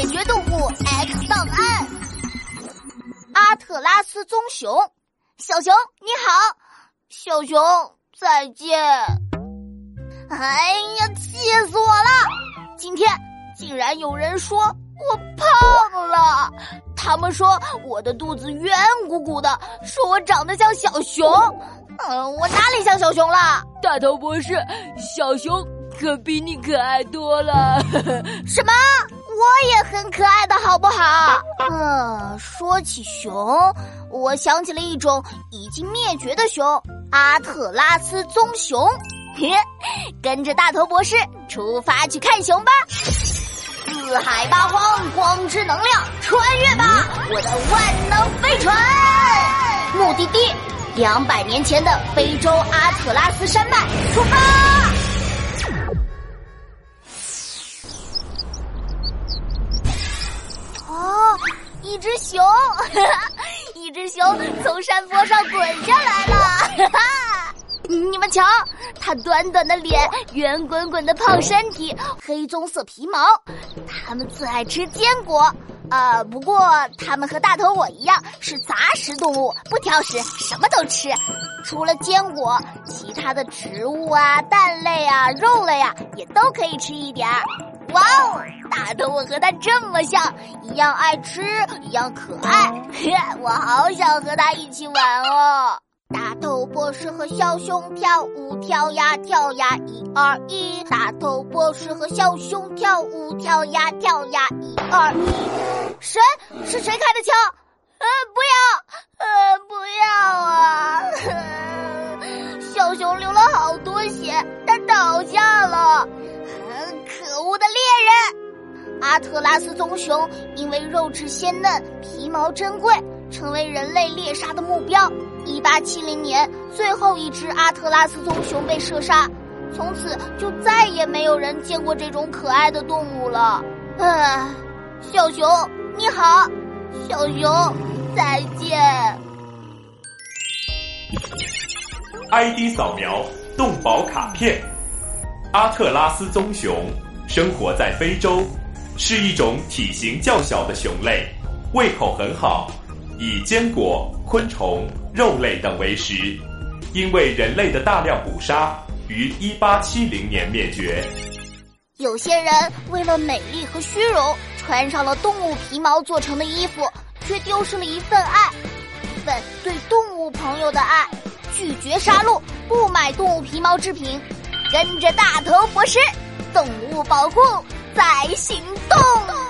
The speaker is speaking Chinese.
解决动物 X 档案。阿特拉斯棕熊，小熊你好，小熊再见。哎呀，气死我了！今天竟然有人说我胖了，他们说我的肚子圆鼓鼓的，说我长得像小熊。嗯，我哪里像小熊了？大头博士，小熊可比你可爱多了。什么？我也很可爱的，好不好？嗯，说起熊，我想起了一种已经灭绝的熊——阿特拉斯棕熊。跟着大头博士出发去看熊吧！四海八荒，光之能量，穿越吧，我的万能飞船！目的地。两百年前的非洲阿特拉斯山脉，出发！一只熊，一只熊从山坡上滚下来了！你们瞧，它短短的脸，圆滚滚的胖身体，黑棕色皮毛，它们最爱吃坚果。啊，不过它们和大头我一样是杂食动物，不挑食，什么都吃。除了坚果，其他的植物啊、蛋类啊、肉类啊，也都可以吃一点儿。哇哦，大头我和他这么像，一样爱吃，一样可爱，我好想和他一起玩哦。大头博士和小熊跳舞，跳呀跳呀，一二一。大头博士和小熊跳舞，跳呀跳呀，一二一。谁？是谁开的枪？呃，不要，呃，不要啊！小熊流了好多血，它倒下了。阿特拉斯棕熊因为肉质鲜嫩，皮毛珍贵，成为人类猎杀的目标。一八七零年，最后一只阿特拉斯棕熊被射杀，从此就再也没有人见过这种可爱的动物了。唉，小熊你好，小熊再见。ID 扫描动保卡片，阿特拉斯棕熊生活在非洲，是一种体型较小的熊类，胃口很好，以坚果、昆虫。肉类等为食，因为人类的大量捕杀，于一八七零年灭绝。有些人为了美丽和虚荣，穿上了动物皮毛做成的衣服，却丢失了一份爱，一份对动物朋友的爱。拒绝杀戮，不买动物皮毛制品，跟着大头博士，动物保护在行动。